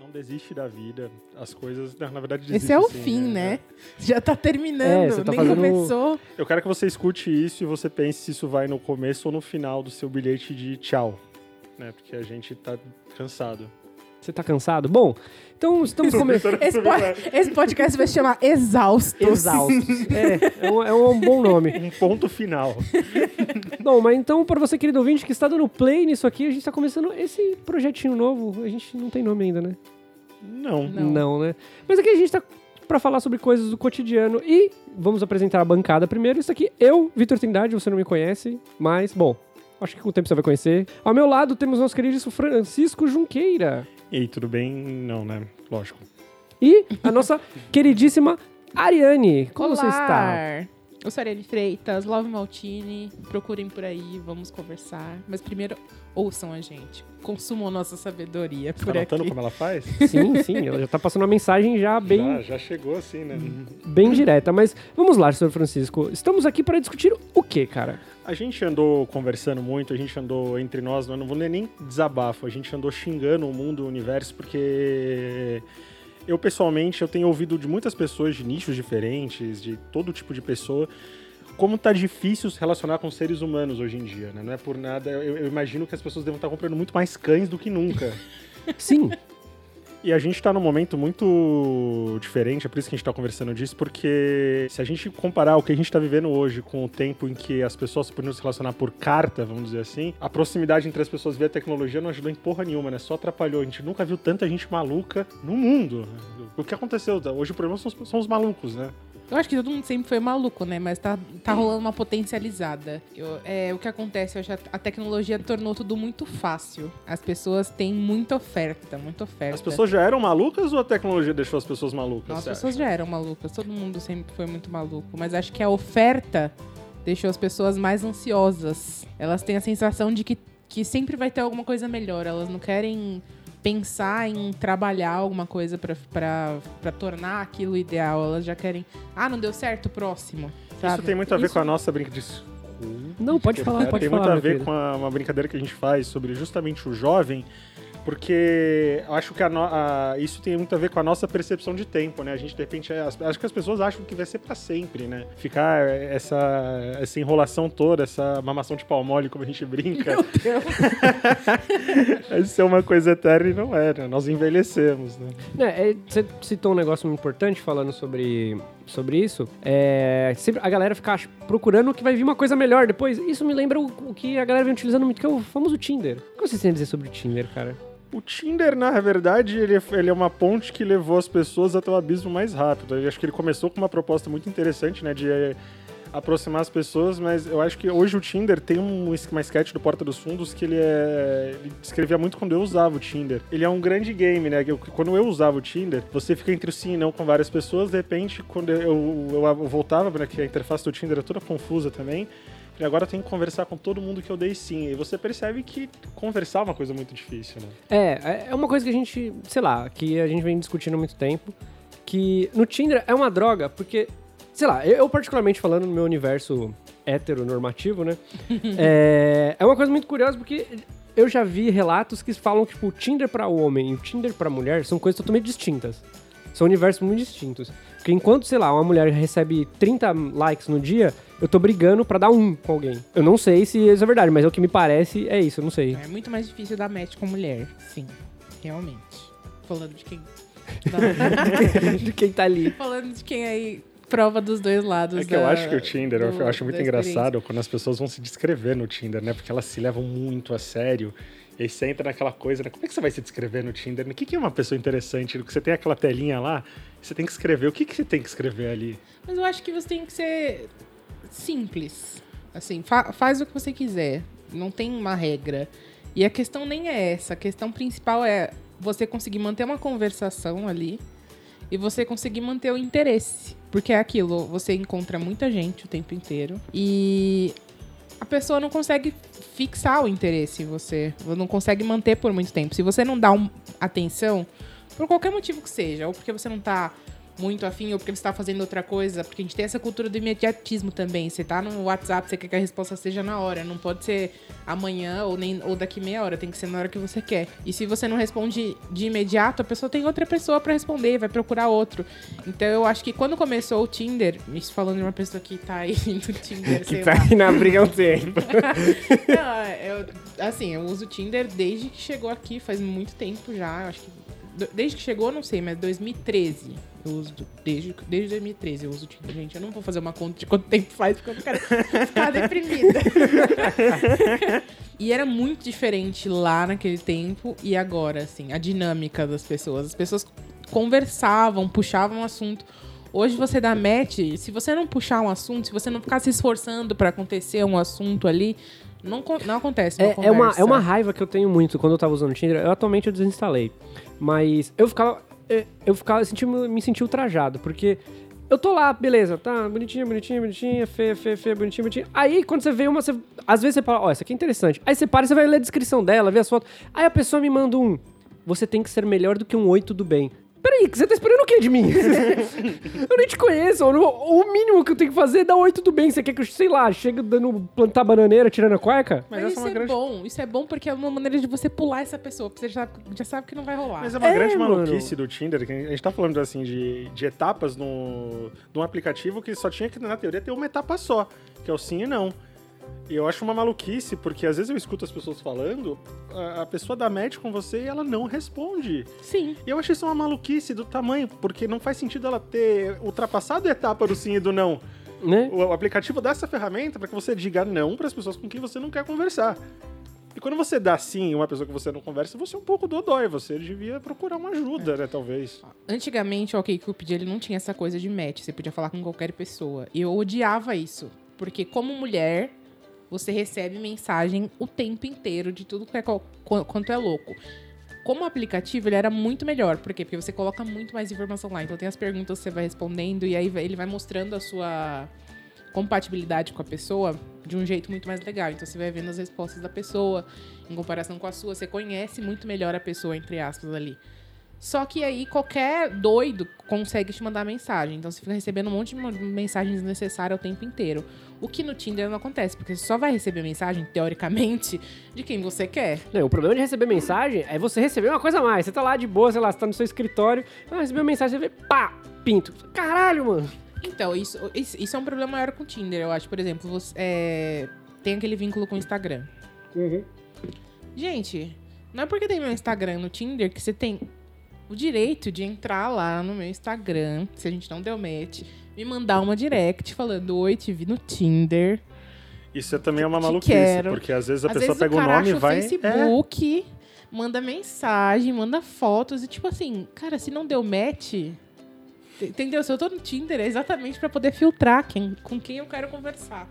Não desiste da vida. As coisas, na verdade, Esse é o desiste, sim, fim, né? Já tá terminando, É, você tá nem fazendo- começou. Eu quero que você escute isso e você pense se isso vai no começo ou no final do seu bilhete de tchau. Né? Porque a gente tá cansado. Você tá cansado? Bom, então estamos começando. Esse, po- esse podcast vai se chamar Exaustos. Exaustos. É, é um, é um bom nome. Um ponto final. Bom, mas então, para você, querido ouvinte, que está dando play nisso aqui, a gente está começando esse projetinho novo. A gente não tem nome ainda, né? Não. Não. né? Mas aqui a gente tá para falar sobre coisas do cotidiano e vamos apresentar a bancada primeiro. Isso aqui, eu, Vitor Trindade, você não me conhece, mas, bom, acho que com o tempo você vai conhecer. Ao meu lado temos nosso queridíssimo Francisco Junqueira E aí, tudo bem? Não, né? Lógico. e a nossa queridíssima Ariane. Como você está? Sou Ariane Freitas, Love Maltini. Procurem por aí, vamos conversar. Mas primeiro, ouçam a gente. Consumam nossa sabedoria Tá por notando aqui. como ela faz? Sim, sim, ela já tá passando uma mensagem já bem Já, já chegou assim, né? bem direta. Mas vamos lá, senhor Francisco. Estamos aqui para discutir o que, cara? A gente andou conversando muito, a gente andou entre nós, não vou nem desabafo, a gente andou xingando o mundo, o universo, porque eu pessoalmente eu tenho ouvido de muitas pessoas de nichos diferentes, de todo tipo de pessoa, como tá difícil se relacionar com seres humanos hoje em dia, né? Não é por nada, eu, eu imagino que as pessoas devam estar comprando muito mais cães do que nunca. Sim, E a gente tá num momento muito diferente, é por isso que a gente tá conversando disso, porque se a gente comparar o que a gente tá vivendo hoje com o tempo em que as pessoas podiam se relacionar por carta, vamos dizer assim, a proximidade entre as pessoas via tecnologia não ajudou em porra nenhuma, né? Só atrapalhou. A gente nunca viu tanta gente maluca no mundo. O que aconteceu? Hoje o problema são os, são os malucos, né? Eu acho que todo mundo sempre foi maluco, né? Mas tá, tá rolando uma potencializada. Eu- é, o que acontece, hoje a, a tecnologia tornou tudo muito fácil. As pessoas têm muita oferta, muita oferta. As pessoas já eram malucas ou a tecnologia deixou as pessoas malucas? Não, as pessoas acha? já eram malucas, todo mundo sempre foi muito maluco. Mas acho que a oferta deixou as pessoas mais ansiosas. Elas têm a sensação de que, que sempre vai ter alguma coisa melhor. Elas não querem pensar em trabalhar alguma coisa pra tornar aquilo ideal. Elas já querem, ah, não deu certo, próximo. Isso sabe? tem muito a ver Isso- com a nossa brincadeira. não, pode falar, É, pode tem falar. muito a ver com a- uma brincadeira que a gente faz sobre justamente o jovem, porque acho que a no- a- isso tem muito a ver com a nossa percepção de tempo, né? A gente, de repente, é- acho que as pessoas acham que vai ser pra sempre, né? Ficar essa, essa enrolação toda, essa mamação de pau mole, como a gente brinca, Meu Deus. isso é uma coisa eterna e não é, né? Nós envelhecemos, né? É, é, você citou um negócio muito importante falando sobre, sobre isso. É, sempre a galera fica procurando que vai vir uma coisa melhor depois. Isso me lembra o, o que a galera vem utilizando muito, que é o famoso Tinder. O que vocês têm a dizer sobre o Tinder, cara? O Tinder, na verdade, ele é, ele é uma ponte que levou as pessoas até o abismo mais rápido. Eu acho que ele começou com uma proposta muito interessante, né, de eh, aproximar as pessoas, mas eu acho que hoje o Tinder tem um, uma sketch do Porta dos Fundos que ele é. Ele descrevia muito quando eu usava o Tinder. Ele é um grande game, né? eu- quando eu usava o Tinder, você fica entre o sim e não com várias pessoas, de repente, quando eu, eu, eu voltava, né, que a interface do Tinder é toda confusa também. E agora eu tenho que conversar com todo mundo que eu dei sim. E você percebe que conversar é uma coisa muito difícil, né? É, é uma coisa que a gente, sei lá, que a gente vem discutindo há muito tempo. Que no Tinder é uma droga, porque, sei lá, eu, eu particularmente falando no meu universo heteronormativo, né? é, é uma coisa muito curiosa porque eu já vi relatos que falam que tipo, o Tinder pra homem e o Tinder pra mulher são coisas totalmente distintas. São universos muito distintos. Porque enquanto, sei lá, uma mulher recebe 30 likes no dia, eu tô brigando pra dar um com alguém. Eu não sei se isso é verdade, mas é o que me parece, é isso, eu não sei. É muito mais difícil dar match com mulher, sim. Realmente. Falando de quem. De quem tá ali. Falando de quem aí prova dos dois lados. É que eu da- acho que o Tinder, eu- do- eu acho muito engraçado quando as pessoas vão se descrever no Tinder, né? Porque elas se levam muito a sério. E aí você entra naquela coisa, né? Como é que você vai se descrever no Tinder? O que, que é uma pessoa interessante? Que você tem aquela telinha lá, você tem que escrever. O que, que você tem que escrever ali? Mas eu acho que você tem que ser simples. Assim, fa- faz o que você quiser. Não tem uma regra. E a questão nem é essa. A questão principal é você conseguir manter uma conversação ali e você conseguir manter o interesse. Porque é aquilo, você encontra muita gente o tempo inteiro e a pessoa não consegue fixar o interesse em você. Não consegue manter por muito tempo. Se você não dá um- atenção, por qualquer motivo que seja, ou porque você não tá muito afim ou porque você tá fazendo outra coisa. Porque a gente tem essa cultura do imediatismo também. Você tá no WhatsApp, você quer que a resposta seja na hora. Não pode ser amanhã ou, nem, ou daqui meia hora. Tem que ser na hora que você quer. E se você não responde de imediato, a pessoa tem outra pessoa para responder, vai procurar outro. Então eu acho que quando começou o Tinder, isso falando de uma pessoa que tá aí no Tinder, Que tá lá. aí na briga há um tempo. Não, eu, assim, eu uso o Tinder desde que chegou aqui, faz muito tempo já. eu Acho que. Desde que chegou, não sei, mas 2013. Eu uso. Desde, desde 2013 eu uso o Tinder, gente. Eu não vou fazer uma conta de quanto tempo faz, porque eu não quero ficar deprimida. e era muito diferente lá naquele tempo e agora, assim, a dinâmica das pessoas. As pessoas conversavam, puxavam um assunto. Hoje você dá match, se você não puxar um assunto, se você não ficar se esforçando pra acontecer um assunto ali, não, não acontece. É, é, uma, é uma raiva que eu tenho muito quando eu tava usando o Tinder. Eu atualmente eu desinstalei. Mas eu ficava. é, Eu ficava. Senti, me senti ultrajado, porque. Eu tô lá, beleza, tá, bonitinha, bonitinha, bonitinha, feia, feia, feia, bonitinha, bonitinha. Aí, quando você vê uma, você, às vezes você fala, ó, essa aqui é interessante. Aí você para e você vai ler a descrição dela, ver as fotos. Aí a pessoa me manda um, você tem que ser melhor do que um oi, tudo bem. Peraí, você tá esperando o que de mim? eu nem te conheço. O mínimo que eu tenho que fazer é dar oi, tudo bem. Você quer que eu, sei lá, chegue dando plantar bananeira, tirando a cueca? Mas, Mas isso é uma é grande- bom, isso é bom porque é uma maneira de você pular essa pessoa, porque você já, já sabe que não vai rolar. Mas é uma É, grande mano. maluquice do Tinder, que a gente tá falando assim de, de etapas no, num aplicativo que só tinha que, na teoria, ter uma etapa só, que é o sim e não. E eu acho uma maluquice, porque às vezes eu escuto as pessoas falando, a, a pessoa dá match com você e ela não responde. Sim. E eu acho isso uma maluquice do tamanho, porque não faz sentido ela ter ultrapassado a etapa do sim e do não. Né? O, o aplicativo dá essa ferramenta para que você diga não para as pessoas com quem você não quer conversar. E quando você dá sim uma pessoa que você não conversa, você é um pouco dodói, você devia procurar uma ajuda, né, talvez. Antigamente, o OkCupid, ele não tinha essa coisa de match. Você podia falar com qualquer pessoa. E eu odiava isso. Porque como mulher, você recebe mensagem o tempo inteiro de tudo que é, quanto é louco. Como aplicativo, ele era muito melhor. Por quê? Porque você coloca muito mais informação lá. Então tem as perguntas que você vai respondendo e aí ele vai mostrando a sua compatibilidade com a pessoa de um jeito muito mais legal. Então você vai vendo as respostas da pessoa em comparação com a sua. Você conhece muito melhor a pessoa, entre aspas, ali. Só que aí qualquer doido consegue te mandar mensagem. Então você fica recebendo um monte de mensagens desnecessárias o tempo inteiro. O que no Tinder não acontece, porque você só vai receber mensagem, teoricamente, de quem você quer. Não, o problema de receber mensagem é você receber uma coisa a mais. Você tá lá de boa, sei lá, você tá no seu escritório, recebeu uma mensagem, você vê, pá, pinto. Caralho, mano. Então, isso, isso é um problema maior com o Tinder, eu acho. Por exemplo, você é, tem aquele vínculo com o Instagram. Gente, não é porque tem meu Instagram no Tinder que você tem o direito de entrar lá no meu Instagram, se a gente não deu match, me mandar uma direct falando: Oi, te vi no Tinder. Isso é também é uma maluquice, quero. porque às vezes a Às pessoa vezes pega o o nome e vai. o Facebook, manda mensagem, manda fotos e tipo assim, cara, se não deu match, te- entendeu? Se eu tô no Tinder é exatamente pra poder filtrar quem, com quem eu quero conversar.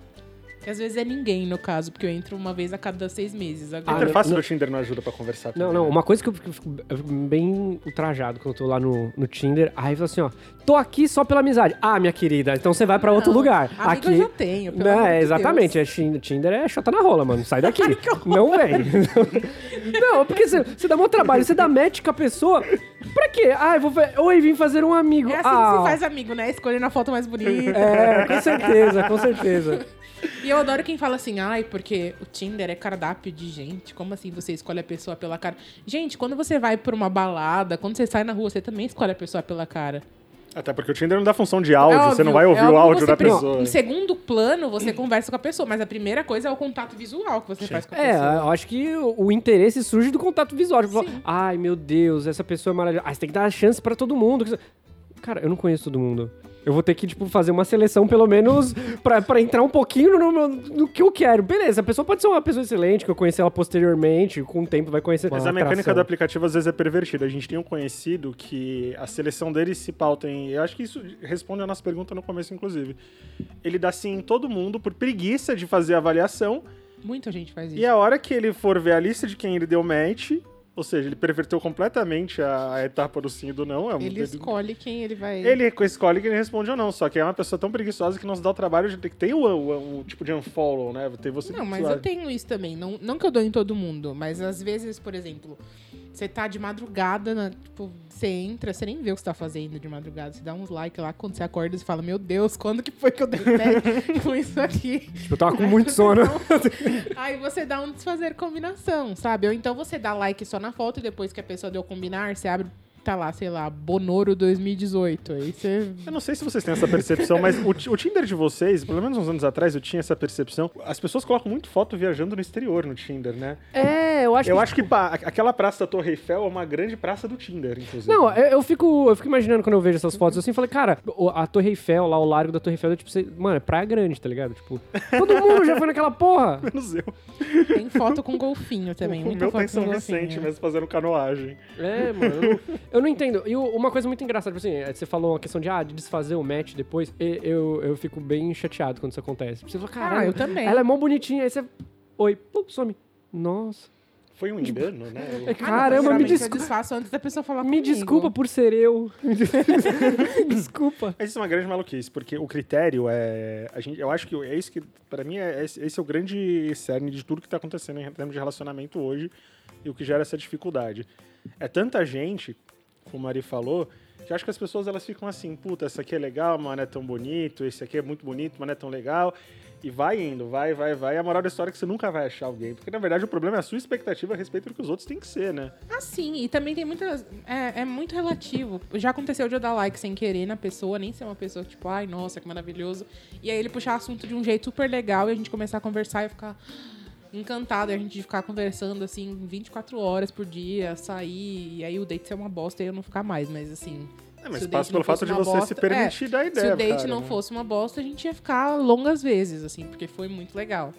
Que às vezes é ninguém, no caso, porque eu entro uma vez a cada seis meses. A Agora, Ah, interface não- do Tinder não ajuda pra conversar Não, também, não, né? uma coisa que eu fico, eu eu bem ultrajado quando eu tô lá no, no Tinder, aí fala assim, ó, tô aqui só pela amizade. Ah, minha querida, então você vai pra outro Não, lugar. aqui eu já tenho, pelo Né, amor de exatamente, Deus. é Tinder, Tinder é chota na rola, mano. Sai daqui. não vem. não, porque você, você dá muito trabalho, você dá match com a pessoa. Pra quê? Ah, eu vou. Oi, vim fazer um amigo. É assim ah, que se faz amigo, né? Escolhendo a foto mais bonita. É, com certeza, com certeza. E eu adoro quem fala assim, ai, porque o Tinder é cardápio de gente. Como assim você escolhe a pessoa pela cara? Gente, quando você vai pra uma balada, quando você sai na rua, você também escolhe a pessoa pela cara. Até porque o Tinder não dá função de áudio, É você não óbvio, vai ouvir é o óbvio áudio da pessoa. Em segundo plano, você conversa com a pessoa, mas a primeira coisa é o contato visual que você faz com a É, pessoa. eu acho que o, o interesse surge do contato visual. Tipo, Sim. ai, meu Deus, essa pessoa é maravilhosa. Ah, você tem que dar a chance pra todo mundo. Cara, eu não conheço todo mundo. Eu vou ter que, tipo, fazer uma seleção, pelo menos, pra, pra entrar um pouquinho no, no, no que eu quero. Beleza, a pessoa pode ser uma pessoa excelente, que eu conheci ela posteriormente, com o tempo vai conhecer. Mas a mecânica atração. do aplicativo às vezes é pervertida. A gente tem um conhecido que a seleção dele se pauta em. Eu acho que isso responde a nossa pergunta no começo, inclusive. Ele dá sim em todo mundo por preguiça de fazer a avaliação. Muita gente faz isso. E a hora que ele for ver a lista de quem ele deu match, Ou seja, ele perverteu completamente a, etapa do sim e do não. É um- Ele escolhe quem ele vai. Ele escolhe quem ele responde ou não, só que é uma pessoa tão preguiçosa que não se dá o trabalho de ter que ter o, o- o tipo de unfollow, né? Tem você Não, mas eu tenho isso também. Não, não que eu dou em todo mundo, mas às vezes, por exemplo, você tá de madrugada, na- tipo, você entra, você nem vê o que você tá fazendo de madrugada. Você dá uns likes lá, quando você acorda, você fala, meu Deus, quando que foi que eu dei pé com isso aqui? Tipo, eu tava com muito sono. Aí você dá um desfazer combinação, sabe? Ou então você dá like só na foto e depois que a pessoa deu combinar, você abre, tá lá, sei lá, Bonoro 2018. Aí você. Eu não sei se vocês têm essa percepção, mas o, o Tinder de vocês, pelo menos uns anos atrás, eu tinha essa percepção. As pessoas colocam muito foto viajando no exterior no Tinder, né? É, eu acho eu que. acho que pá, aquela praça da Torre Eiffel é uma grande praça do Tinder, inclusive. Não, eu, eu fico, eu fico imaginando quando eu vejo essas fotos assim, eu falei, cara, a Torre Eiffel, lá, o largo da Torre Eiffel, é tipo, você- mano, é praia grande, tá ligado? Tipo, todo mundo já foi naquela porra. menos eu. Tem foto com golfinho também. o muita meu tá foto em São Vicente, golfinho. mesmo fazendo canoagem. É, mano, eu eu não entendo. E uma coisa muito engraçada, tipo assim, é, você falou uma questão de, ah, de desfazer o match depois, e- eu, eu fico bem chateado quando isso acontece. Você fala, caralho, Ah, eu também. ela é mó bonitinha, aí você, oi, pum, some. Nossa. Foi um engano, né? Não, Caramba, me geralmente Eu desculpa. desfaço antes da pessoa falar Me comigo. desculpa por ser eu. desculpa. Mas isso é uma grande maluquice, porque o critério é. A gente, eu acho que é isso que, pra mim, é, esse esse é o grande cerne de tudo que tá acontecendo em termos de relacionamento hoje e o que gera essa dificuldade. É tanta gente, como a Mari falou, que eu acho que as pessoas elas ficam assim: puta, esse aqui é legal, mas não é tão bonito, esse aqui é muito bonito, mas não é tão legal. E vai indo, vai, vai, vai. E a moral da história é que você nunca vai achar alguém. Porque, na verdade, o problema é a sua expectativa a respeito do que os outros têm que ser, né? Ah, sim. E também tem muitas... É, é muito relativo. Já aconteceu de eu dar like sem querer na pessoa, nem ser uma pessoa tipo, ai, nossa, que maravilhoso. E aí ele puxar assunto de um jeito super legal e a gente começar a conversar e ficar encantado. E a gente ficar conversando, assim, 24 horas por dia, sair. E aí o date ser uma bosta e eu não ficar mais. Mas, assim... É, mas se passa pelo fato de você se bosta- permitir é, dar ideia. Se o date cara, não né? fosse uma bosta, a gente ia ficar longas vezes, assim, porque foi muito legal.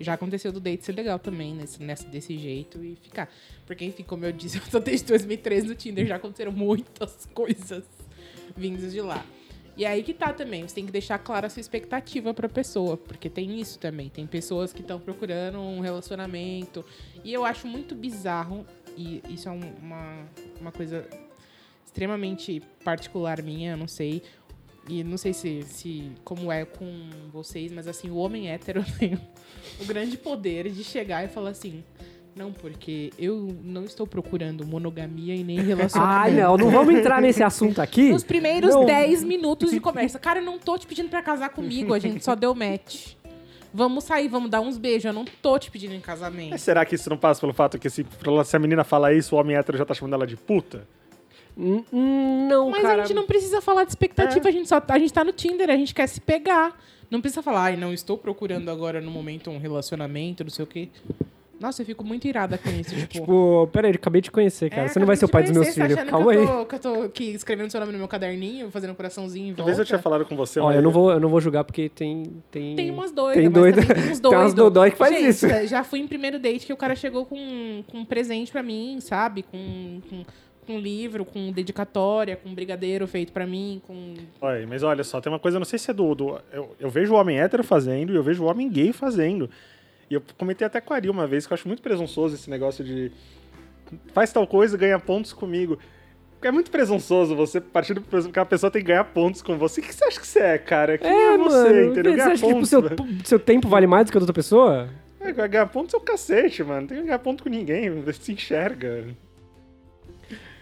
Já aconteceu do date ser legal também, nesse, nessa, desse jeito, e ficar. Porque, enfim, como eu disse, eu tô desde 2013 no Tinder, já aconteceram muitas coisas vindas de lá. E aí que tá também, você tem que deixar clara a sua expectativa pra pessoa, porque tem isso também. Tem pessoas que estão procurando um relacionamento. E eu acho muito bizarro, e isso é um- uma, uma coisa extremamente particular minha, eu não sei. E não sei se, se como é com vocês, mas assim, o homem hétero tem o grande poder de chegar e falar assim. Não, porque eu não estou procurando monogamia e nem relacionamento. Ai, não, não vamos entrar nesse assunto aqui. Nos primeiros Não. 10 minutos de conversa. Cara, eu não tô te pedindo pra casar comigo, a gente só deu match. Vamos sair, vamos dar uns beijos. Eu não tô te pedindo em casamento. Mas será que isso não passa pelo fato que se, se a menina fala isso, o homem hétero já tá chamando ela de puta? Não, Mas cara. a gente não precisa falar de expectativa, a, gente só, a gente tá no Tinder, a gente quer se pegar. Não precisa falar, ai, não estou procurando agora no momento um relacionamento, não sei o quê. Nossa, eu fico muito irada com isso. Tipo, Tipo, peraí, acabei de conhecer, cara. é, você não vai ser o pai dos meus filhos. Tá achando Calma aí. que eu, tô, que eu tô aqui escrevendo seu nome no meu caderninho, fazendo um coraçãozinho em volta. Talvez eu tinha falado com você, Ó, mas eu não vou, eu não vou julgar porque tem tem Tem umas doidas, Tem mas doida- tem uns tem umas doidos. dodói que faz Gente, isso. Já fui em primeiro date que o cara chegou com, com um presente pra mim, sabe? Com, com, com livro, com dedicatória, com brigadeiro feito pra mim, com... Olha, mas olha só, tem uma coisa, não sei se é do. do- eu, eu vejo o homem hétero fazendo e eu vejo o homem gay fazendo. E eu comentei até com a Ari uma vez que eu acho muito presunçoso esse negócio de. Faz tal coisa, ganha pontos comigo. É muito presunçoso você partir do que a pessoa tem que ganhar pontos com você. O que você acha que você é, cara? Quem é, É, você, mano. entendeu? Você Ganhar acha que tipo, pontos. seu, velho. seu tempo vale mais do que o da outra pessoa? É, ganhar pontos é o cacete, mano. Não tem que ganhar ponto com ninguém. Você se enxerga.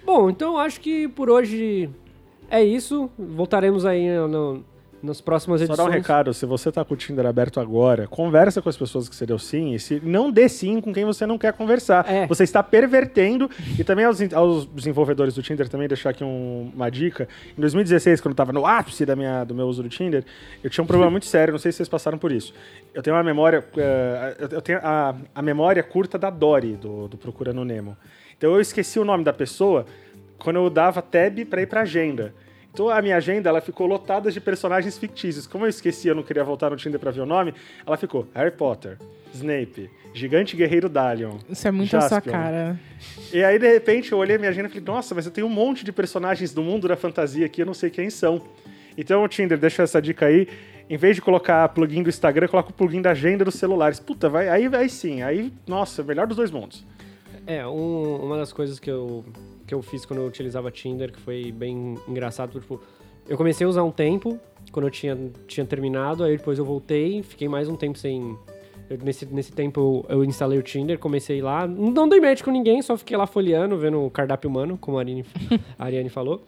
Bom, então eu acho que por hoje é isso. Voltaremos aí no, nas próximas Só edições. dar um recado, se você tá com o Tinder aberto agora, conversa com as pessoas que você deu sim, e se não dê sim com quem você não quer conversar. É. Você está pervertendo, e também aos, aos desenvolvedores do Tinder também deixar aqui um- uma dica. Em 2016, quando eu tava no ápice da minha, do meu uso do Tinder, eu tinha um problema muito sério, não sei se vocês passaram por isso. Eu tenho uma memória, eh, eu- tenho a, a memória curta da Dory, do, do Procurando Nemo. Então eu esqueci o nome da pessoa quando eu dava tab pra ir pra agenda. Então a minha agenda ela ficou lotada de personagens fictícios. Como eu esqueci, eu não queria voltar no Tinder pra ver o nome, ela ficou Harry Potter, Snape, Gigante Guerreiro Dalion. Isso é muito a sua Jaspion. cara. E aí, de repente, eu olhei a minha agenda e falei, nossa, mas eu tenho um monte de personagens do mundo da fantasia aqui, eu não sei quem são. Então, o Tinder, deixa essa dica aí. Em vez de colocar plugin do Instagram, coloca o plugin da agenda dos celulares. Puta, vai, aí, aí sim, aí, nossa, melhor dos dois mundos. É, um- uma das coisas que eu, que eu fiz quando eu utilizava Tinder, que foi bem engraçado, tipo, eu comecei a usar um tempo, quando eu tinha, tinha terminado, aí depois eu voltei, fiquei mais um tempo sem... eu- nesse, nesse tempo eu, instalei o Tinder, comecei lá, não dei match com ninguém, só fiquei lá folheando, vendo o cardápio humano, como a Ariane, a Ariane falou.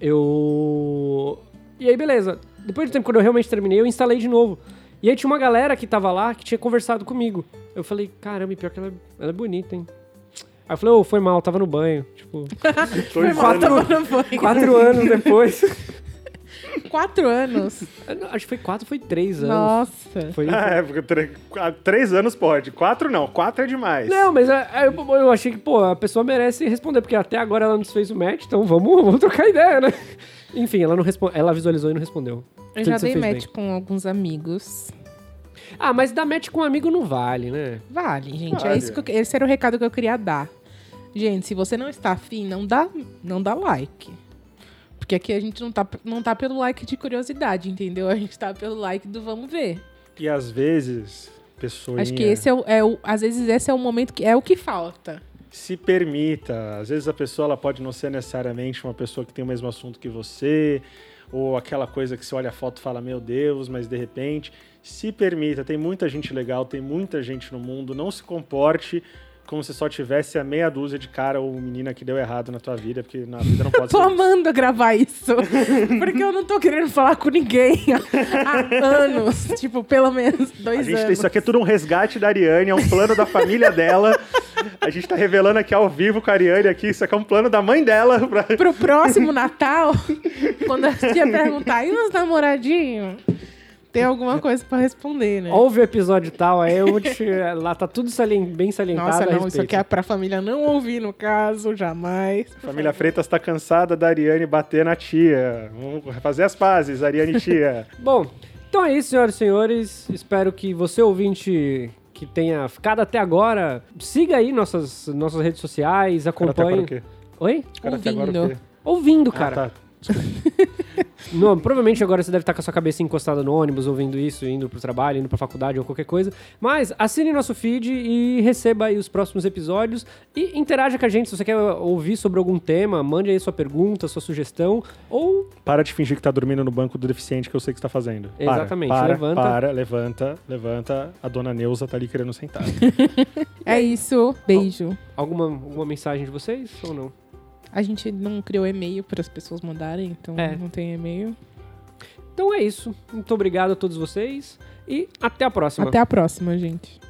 Eu... E aí, beleza. Depois do tempo, quando eu realmente terminei, eu instalei de novo. E aí tinha uma galera que tava lá, que tinha conversado comigo. Eu falei, caramba, pior que ela, ela é bonita, hein? Aí eu falei, ô, foi mal, tava no banho. Tipo, Dois quatro, anos. Não foi. quatro anos depois. Quatro anos. Acho que foi quatro, foi três anos. Nossa. Foi... Ah, é, porque ah, três anos pode. Quatro não, quatro é demais. Não, mas é, é, eu, eu achei que, pô, a pessoa merece responder, porque até agora ela nos fez o match, então vamos, vamos trocar ideia, né? Enfim, ela não respo- ela visualizou e não respondeu. Eu Tudo já dei match bem. com alguns amigos. Ah, mas dar match com um amigo não vale, né? Vale, gente. Vale. É isso que eu- esse era o recado que eu queria dar. Gente, se você não está afim, não dá, não dá like. Porque aqui a gente não tá, não tá pelo like de curiosidade, entendeu? A gente tá pelo like do vamos ver. E às vezes, pessoa. Acho que esse é o, é o. Às vezes esse é o momento que é o que falta. se permita. Às vezes a pessoa ela pode não ser necessariamente uma pessoa que tem o mesmo assunto que você, ou aquela coisa que você olha a foto e fala, meu Deus, mas de repente, se permita. Tem muita gente legal, tem muita gente no mundo. Não se comporte como se só tivesse a meia dúzia de cara ou menina que deu errado na tua vida, porque na vida não pode Tô ser. isso. amando gravar isso. Porque eu não tô querendo falar com ninguém há anos. Tipo, pelo menos dois gente, anos. isso aqui é tudo um resgate da Ariane, é um plano da família dela. A gente tá revelando aqui ao vivo com a Ariane aqui, isso aqui é um plano da mãe dela. Pra... Pro próximo Natal, quando a tia perguntar, e os namoradinhos? Tem alguma coisa pra responder, né? Ouve o episódio tal, aí eu vou te... Lá tá tudo salien- bem salientado Nossa, a não, respeito. isso aqui é pra família não ouvir, no caso, jamais. Família Freitas tá cansada da Ariane bater na tia. Vamos fazer as pazes, Ariane e tia. Bom, então é isso, senhoras e senhores. Espero que você, ouvinte, que tenha ficado até agora, siga aí nossas, nossas redes sociais, acompanhe. Oi? Cara, até agora o Ouvindo. quê? Ouvindo, Ah, cara. tá. Não, provavelmente agora você deve estar com a sua cabeça encostada no ônibus, ouvindo isso, indo pro trabalho, indo pra faculdade ou qualquer coisa. Mas assine nosso feed e receba aí os próximos episódios e interaja com a gente. Se você quer ouvir sobre algum tema, mande aí sua pergunta, sua sugestão ou Para de fingir que tá dormindo no banco do deficiente que eu sei que você tá fazendo. Para, Exatamente, Para, levanta. para, levanta, levanta. A dona Neuza tá ali querendo sentar. É isso. Beijo. alguma, alguma mensagem de vocês ou não? A gente não criou e-mail para as pessoas mandarem, então É. não tem e-mail. Então é isso. Muito obrigado a todos vocês e até a próxima. Até a próxima, gente.